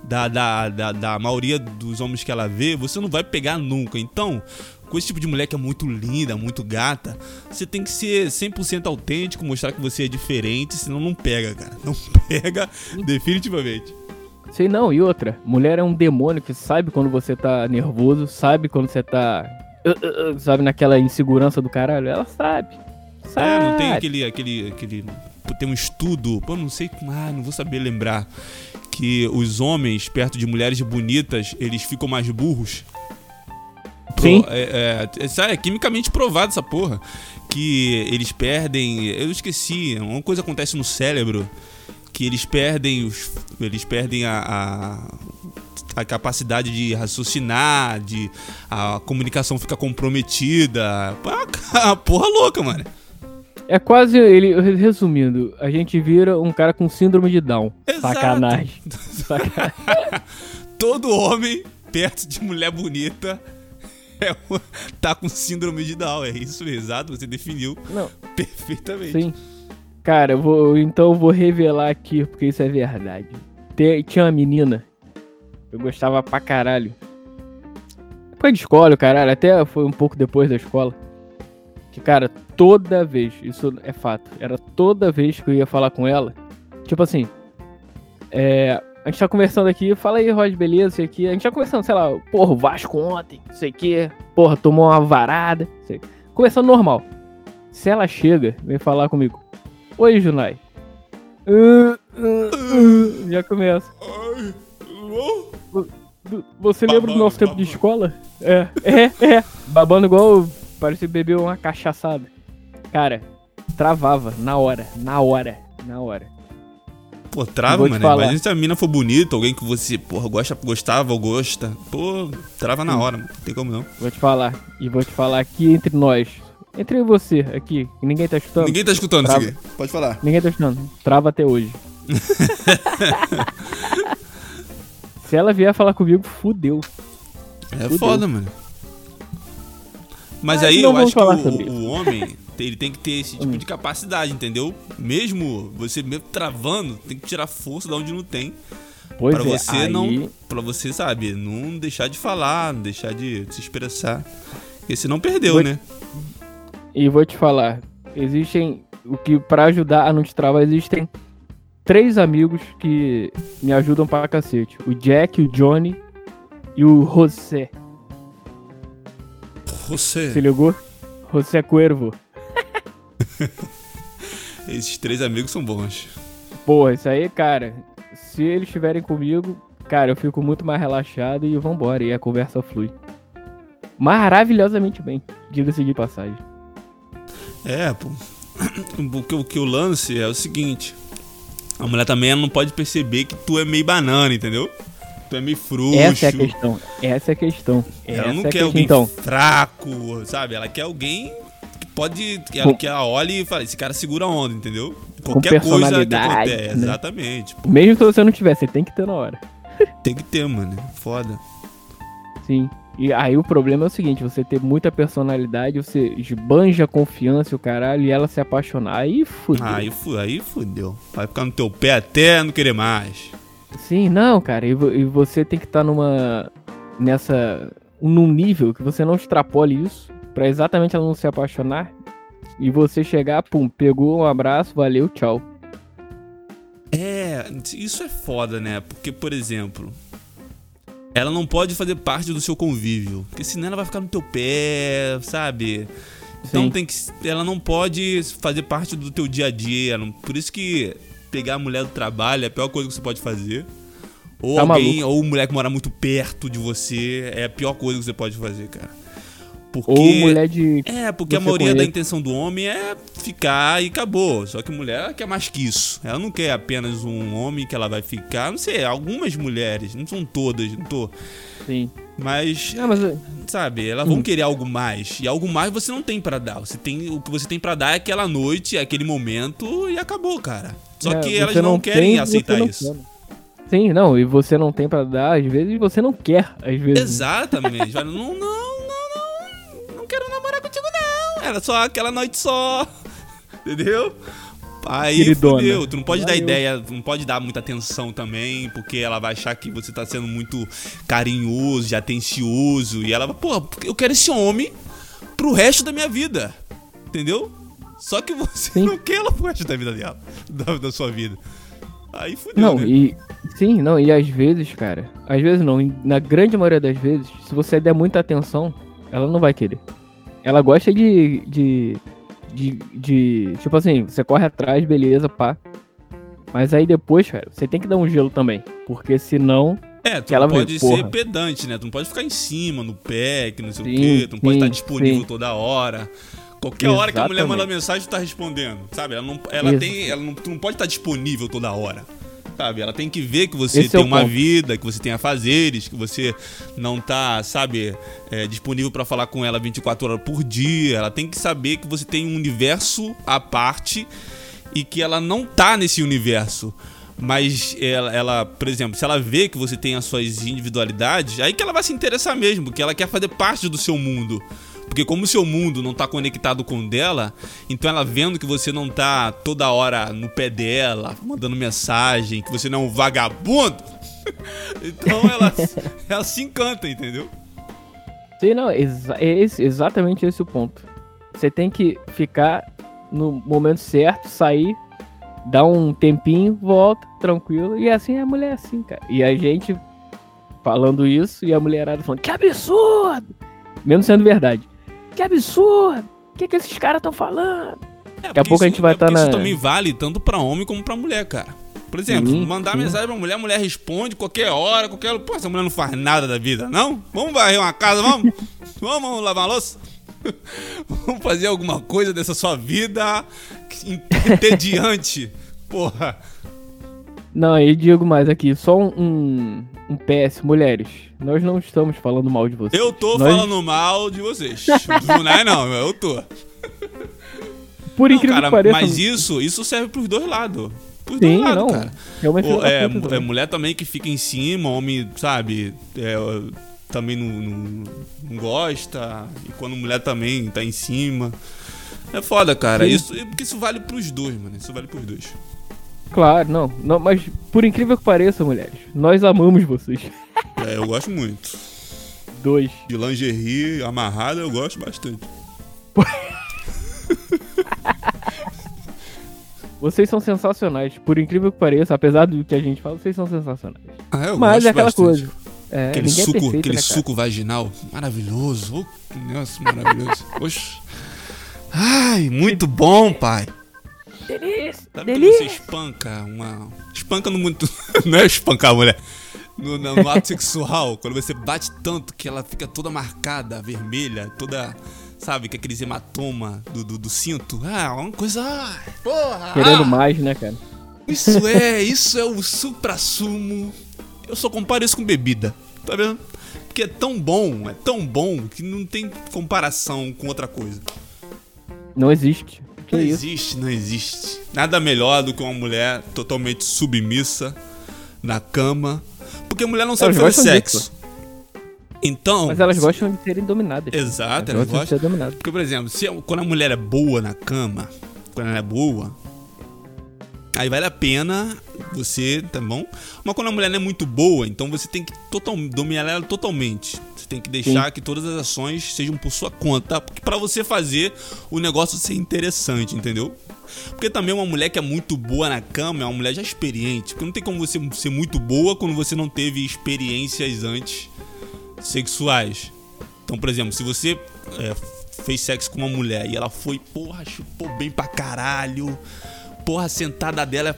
da, da, da, da maioria dos homens que ela vê, você não vai pegar nunca. Então, com esse tipo de mulher que é muito linda, muito gata, você tem que ser 100% autêntico, mostrar que você é diferente, senão não pega, cara. Não pega definitivamente. Sei não, e outra, mulher é um demônio que sabe quando você tá nervoso, sabe quando você tá. uh, uh, uh, sabe, naquela insegurança do caralho. Ela sabe. Sabe. É, não tem aquele, aquele, aquele. Tem um estudo, pô, não sei, ah, não vou saber lembrar. Que os homens perto de mulheres bonitas, eles ficam mais burros. Sim. É, é, isso é quimicamente provado essa porra. Que eles perdem. Eu esqueci, uma coisa acontece no cérebro. Que eles perdem os. Eles perdem a. a a capacidade de raciocinar, de a comunicação fica comprometida. É uma porra louca, mano. É quase ele. Resumindo, a gente vira um cara com síndrome de Down. Exato. Sacanagem. Sacanagem. Todo homem perto de mulher bonita é um- tá com síndrome de Down. É isso exato. Você definiu Não, perfeitamente. sim. Cara, eu vou, então eu vou revelar aqui, porque isso é verdade. Te- tinha uma menina. Eu gostava pra caralho. Depois de escola, caralho. Até foi um pouco depois da escola. Que, cara, toda vez, isso é fato. Era toda vez que eu ia falar com ela. Tipo assim. É. A gente tá conversando aqui, fala aí, Rod, beleza, sei aqui. A gente tá conversando, sei lá, porra, o Vasco ontem, sei que, porra, tomou uma varada, sei. Conversando normal. Se ela chega, vem falar comigo. Oi, Junai. Ah, ah, ah, Já começa. Você lembra do Babando, nosso tempo de babando. escola? É, é, é. Babando igual parecia beber uma cachaçada. Cara, travava na hora, na hora, na hora. Pô, trava, mano. Imagina se a mina for bonita, alguém que você, porra, gosta, gostava ou gosta. Pô, trava na hora, mano. Não tem como não. Vou te falar. E vou te falar aqui entre nós. Entre você, aqui, que ninguém tá escutando. Ninguém tá escutando Trava. isso aqui. Pode falar. Ninguém tá escutando. Trava até hoje. Se ela vier falar comigo, fudeu. É Fudeu. foda, mano. Mas Mas aí eu acho que o, o homem, ele tem que ter esse tipo Hum. de capacidade, entendeu? Mesmo você mesmo travando, tem que tirar força de onde não tem. Pois Pra é, você aí... não. Pra você, sabe, não deixar de falar, não deixar de se expressar. Porque senão perdeu, Vou- né? E vou te falar, existem o que pra ajudar a não te travar existem três amigos que me ajudam pra cacete. O Jack, o Johnny e o José. Você. Se ligou? José Cuervo. Esses três amigos são bons. Pô, isso aí, cara. Se eles estiverem comigo, cara, eu fico muito mais relaxado e vambora. E a conversa flui. Maravilhosamente bem, diga-se de passagem. É, pô. Porque o que o lance é o seguinte: a mulher também não pode perceber que tu é meio banana, entendeu? Tu é meio frouxo. Essa é a questão. Essa é a questão. Ela Essa não é quer alguém então. fraco, sabe? Ela quer alguém pode. Que Com- que ela olhe e fala: esse cara segura a onda, entendeu? Qualquer coisa que acontece. né? Exatamente. Pô, Mesmo se você não tiver, você tem que ter na hora. tem que ter, mano. Foda. Sim. E aí o problema é o seguinte, você ter muita personalidade, você esbanja a confiança e o caralho, e ela se apaixonar. Aí fudeu. Aí, fu- aí fudeu. Vai ficar no teu pé até não querer mais. Sim, não, cara. E, e você tem que estar numa. nessa. num nível que você não extrapole isso, pra exatamente ela não se apaixonar. E você chegar, pum, pegou um abraço, valeu, tchau. É, isso é foda, né? Porque, por exemplo, ela não pode fazer parte do seu convívio. Porque senão ela vai ficar no teu pé, sabe? Então Sim. tem que. Ela não pode fazer parte do teu dia a dia. não- Por isso que pegar a mulher do trabalho é a pior coisa que você pode fazer. Ou Tá alguém, maluco. ou mulher que mora muito perto de você é a pior coisa que você pode fazer, cara. Porque. Ou mulher de. É, porque a maioria da intenção do homem é ficar e acabou. Só que mulher quer mais que isso. Ela não quer apenas um homem que ela vai ficar. Não sei, algumas mulheres, não são todas, não tô. Sim. Mas, Não, mas. sabe, elas Hum. vão querer algo mais. E algo mais você não tem pra dar. Você tem, o que você tem pra dar é aquela noite, é aquele momento e acabou, cara. Só é, que elas não, querem tem, aceitar não isso. quer. Sim, não, e você não tem pra dar, às vezes, você não quer, às vezes. Exatamente. Não, não, não, não. Era só aquela noite só. Entendeu? Aí Queridona. fudeu. Tu não pode dar ideia, não pode dar muita atenção também, porque ela vai achar que você tá sendo muito carinhoso e atencioso. E ela vai, pô, eu quero esse homem pro resto da minha vida. Entendeu? Só que você Sim. não quer ela pro resto da vida dela, da, da sua vida. Aí fudeu. Não, né? e. Sim, não, e às vezes, cara. Às vezes não, na grande maioria das vezes, se você der muita atenção, ela não vai querer. Ela gosta de. de. de. de- tipo assim, você corre atrás, beleza, pá. Mas aí depois, cara, você tem que dar um gelo também. Porque senão. É, tu ela vê, pode porra. ser pedante, né? Tu não pode ficar em cima, no pé, que não sei Sim, o quê. Tu não pode sim, estar disponível sim. toda hora. Qualquer hora que a mulher Exatamente. manda mensagem, tu tá respondendo. Sabe? Ela não, ela Isso. tem, ela não, tu não pode estar disponível toda hora. Sabe? Ela tem que ver que você Esse tem é uma ponto. vida, que você tem afazeres, que você não tá, sabe, é, disponível pra falar com ela 24 horas por dia. Ela tem que saber que você tem um universo à parte e que ela não tá nesse universo. Mas ela, ela, por exemplo, se ela vê que você tem as suas individualidades, aí que ela vai se interessar mesmo, porque ela quer fazer parte do seu mundo. Porque como o seu mundo não tá conectado com o dela, então ela vendo que você não tá toda hora no pé dela, mandando mensagem, que você não é um vagabundo, então ela, ela se encanta, entendeu? Sim, não, exa é esse- exatamente esse o ponto. Você tem que ficar no momento certo, sair, dar um tempinho, volta, tranquilo. E assim a mulher é assim, cara. E a gente falando isso e a mulherada falando, que absurdo! Mesmo sendo verdade. Que absurdo! O que, que esses caras estão falando? É, Daqui a pouco a gente vai é tá porque Isso na- também vale tanto pra homem como pra mulher, cara. Por exemplo, Sim, mandar sim. mensagem pra mulher, a mulher responde qualquer hora, qualquer hora. Pô, essa mulher não faz nada da vida, não? Vamos varrer uma casa, vamos? vamos lavar uma louça? vamos fazer alguma coisa dessa sua vida entediante. Porra. Não, e digo mais aqui, só um, um, um PS, mulheres. Nós não estamos falando mal de vocês. Eu tô Nós- falando mal de vocês. Não é não, eu tô. Por Não, incrível cara, que pareça. mas isso, isso serve pros dois lados. Pros Sim, dois lados, não. cara. Da é, é também. mulher também que fica em cima, homem, sabe, é, também não, não- não gosta, e quando mulher também tá em cima. É foda, cara. Sim. Isso, porque isso vale pros dois, mano. Isso vale pros dois. Claro, não, não. Mas por incrível que pareça, mulheres, nós amamos vocês. É, eu gosto muito. Dois. De lingerie amarrada eu gosto bastante. Vocês são sensacionais. Por incrível que pareça, apesar do que a gente fala, vocês são sensacionais. Ah, eu mas gosto é aquela bastante. coisa. É, Aquele é suco, perfeito, aquele né, suco vaginal maravilhoso. Oh, que negócio maravilhoso. Oxe. Ai, muito bom, pai. Delícia! Sabe quando você espanca uma. Espanca no muito. Não é espancar a mulher. No, no, no ato sexual, quando você bate tanto que ela fica toda marcada, vermelha, toda. Sabe, com aqueles hematoma do, do, do cinto. Ah, uma coisa. Porra! Querendo ah, mais, né, cara? Isso é, isso é o supra-sumo. Eu só comparo isso com bebida, tá vendo? Porque é tão bom, é tão bom que não tem comparação com outra coisa. Não existe. Que não isso? existe, não existe. Nada melhor do que uma mulher totalmente submissa na cama. Porque a mulher não sabe Elas fazer sexo. Então. Mas elas gostam de serem dominadas. Exato, elas elas gostam de ser dominadas. Porque, por exemplo, se, quando a mulher é boa na cama, quando ela é boa, aí vale a pena você, tá bom? Mas quando a mulher não é muito boa, então você tem que total, dominar ela totalmente. Você tem que deixar que todas as ações sejam por sua conta, porque para você fazer o negócio ser interessante, entendeu? Porque também uma mulher que é muito boa na cama é uma mulher já experiente. Porque não tem como você ser muito boa quando você não teve experiências antes sexuais. Então, por exemplo, se você é, fez sexo com uma mulher e ela foi, porra, chupou bem pra caralho, porra, a sentada dela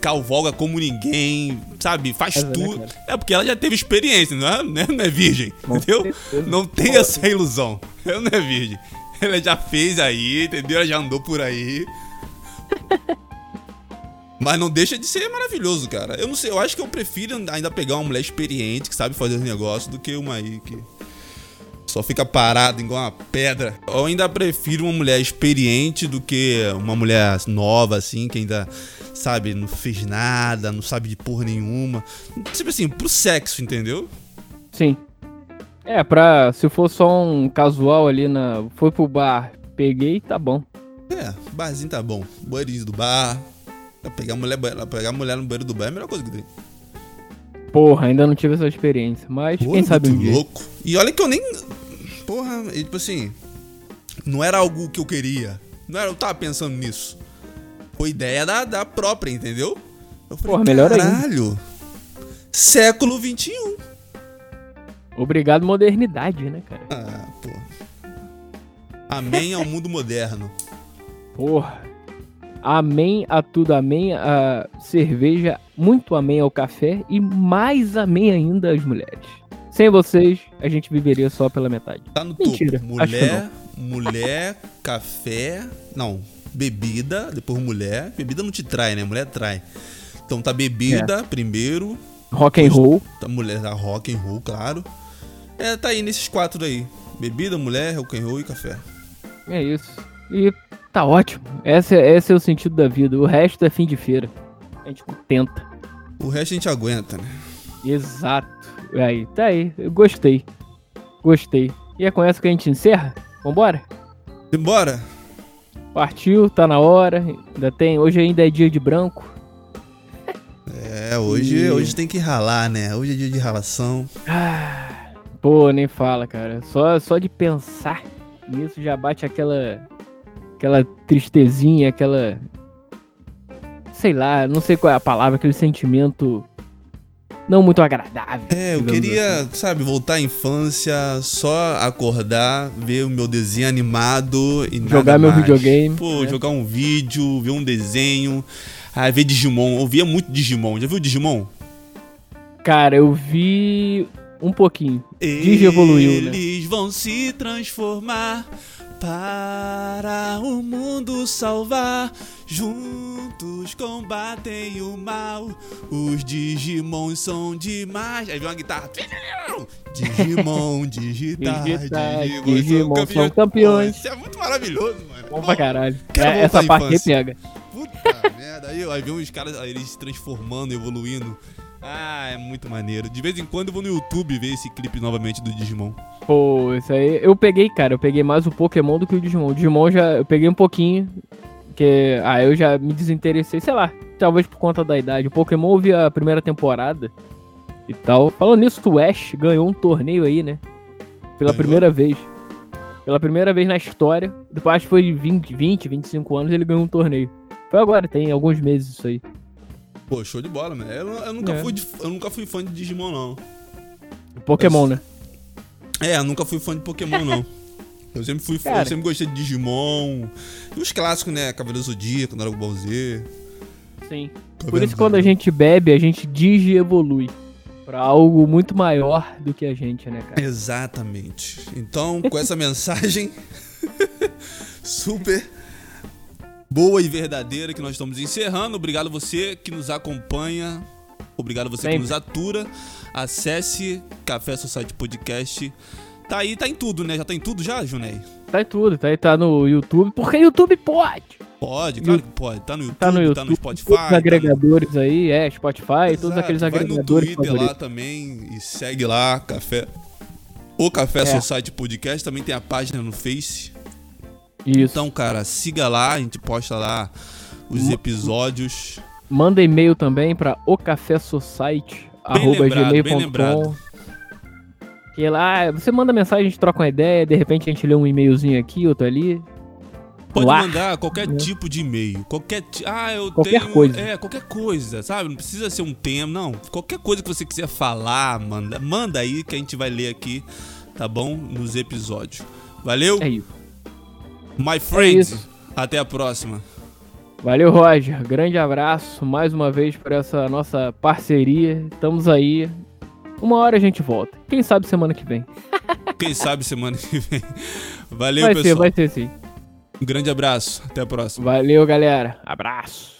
calvoga como ninguém, sabe? Faz É, tudo. É porque ela já teve experiência, não é, né? não é virgem, Com entendeu? Não tem essa ilusão. Ela não é virgem. Ela já fez aí, entendeu? Ela já andou por aí. Mas não deixa de ser maravilhoso, cara. Eu não sei, eu acho que eu prefiro ainda pegar uma mulher experiente que sabe fazer os negócios do que uma aí que só fica parada igual uma pedra. Eu ainda prefiro uma mulher experiente do que uma mulher nova, assim, que ainda, sabe, não fez nada, não sabe de porra nenhuma. Tipo assim, pro sexo, entendeu? Sim. É, pra. Se for só um casual ali na. Foi pro bar, peguei, tá bom. É, barzinho tá bom. Banheirinho do bar. Pegar mulher, pegar mulher no banheiro do bar é a melhor coisa que tem. Porra, ainda não tive essa experiência. Mas Pô, quem sabe um dia. louco. E olha que eu nem. Porra, e, tipo assim. Não era algo que eu queria. Não era, eu tava pensando nisso. Foi ideia da, da própria, entendeu? Eu falei, Porra, melhor ainda. caralho. Século XXI. Obrigado, modernidade, né, cara? Ah, pô. Amém ao mundo moderno. Porra. Amém a tudo, amém a cerveja, muito amém ao café e mais amém ainda às mulheres. Sem vocês, a gente viveria só pela metade. Tá no Mentira, topo. Mulher, mulher, café. Não, bebida, depois mulher. Bebida não te trai, né? Mulher trai. Então tá bebida primeiro. Rock and roll. Tá mulher da rock and roll, claro. É, tá aí nesses quatro aí. Bebida, mulher, rock and roll e café. É isso. E tá ótimo. Esse, é- esse é o sentido da vida. O resto é fim de feira. A gente tenta. O resto a gente aguenta, né? Exato. Aí, tá aí. Eu gostei. Gostei. E é com essa que a gente encerra? Vambora? Simbora! Partiu, tá na hora. Ainda tem. Hoje ainda é dia de branco. É, hoje, E- hoje tem que ralar, né? Hoje é dia de ralação. Ah, pô, nem fala, cara. Só, só de pensar nisso já bate aquela. Aquela tristezinha, aquela. Sei lá, não sei qual é a palavra, aquele sentimento não muito agradável. É, eu queria, assim. sabe, voltar à infância, só acordar, ver o meu desenho animado e Jogar meu mais. videogame, Pô, né? jogar um vídeo, ver um desenho. Ah, ver Digimon. Eu via muito Digimon. Já viu Digimon? Cara, eu vi um pouquinho. Digi evoluiu, né? Eles vão se transformar para o mundo salvar. Juntos combatem o mal. Os Digimons são demais. Aí vem uma guitarra. Digimon, digitar, Digitar, Digimon, Digimon são campeões. Pô, Isso é muito maravilhoso, mano. Bom pra caralho. É, essa parte pega. Puta merda. Aí, aí vem uns caras, aí eles se transformando, evoluindo. Ah, é muito maneiro. De vez em quando eu vou no YouTube ver esse clipe novamente do Digimon. Pô, isso aí. Eu peguei, cara, eu peguei mais o Pokémon do que o Digimon. O Digimon já. Eu peguei um pouquinho. Que. Ah, eu já me desinteressei, sei lá. Talvez por conta da idade. O Pokémon eu vi a primeira temporada e tal. Falando nisso, o Ash ganhou um torneio aí, né? Pela Ganhou? primeira vez. Pela primeira vez na história. Depois acho que foi 20, 20, 25 anos ele ganhou um torneio. Foi agora, tem alguns meses isso aí. Pô, show de bola, mano. Eu, eu nunca, É. fui de- eu nunca fui fã de Digimon, não. Pokémon, né? É, eu nunca fui fã de Pokémon, não. Eu sempre fui, Cara. eu sempre gostei de Digimon. E os clássicos, né? Cavaleiro Zodíaco, Dragon Ball Z. Sim. Por isso, quando a gente bebe, a gente digi evolui. Pra algo muito maior do que a gente, né, cara? Exatamente. Então, com essa mensagem super boa e verdadeira que nós estamos encerrando. Obrigado você que nos acompanha. Obrigado você que Sempre. nos atura. Acesse Café Society Podcast. Tá aí, tá em tudo, né? Já tá em tudo já, Junei? Tá em tudo, tá aí, tá no YouTube. Porque YouTube pode! Pode, claro que pode. Tá no YouTube, Tá no YouTube, tá no Spotify. todos os tá no- agregadores aí, é, Spotify, todos Exato, aqueles Vai no agregadores Twitter lá favoritos. também e segue lá, Café. O Café É. Society Podcast também tem a página no Face. Isso. Então, cara, siga lá, a gente posta lá os episódios. Manda e-mail também pra ocafésociety, lembrado, bem gmail.com. lembrado. Que lá, você manda mensagem, a gente troca uma ideia, de repente a gente lê um e-mailzinho aqui, outro ali. Pode No ar, mandar qualquer né? tipo de e-mail. Qualquer. ti- Ah, eu Qualquer tenho. coisa. É, qualquer coisa, sabe? Não precisa ser um tema, não. Qualquer coisa que você quiser falar, manda, manda aí que a gente vai ler aqui, tá bom? Nos episódios. Valeu? É isso. My friends. isso. Até a próxima. Valeu, Roger. Grande abraço mais uma vez por essa nossa parceria. Estamos aí. Uma hora a gente volta. Quem sabe semana que vem. Quem sabe semana que vem. Valeu, vai ser, pessoal. vai ser sim. Um grande abraço. Até a próxima. Valeu, galera. Abraço.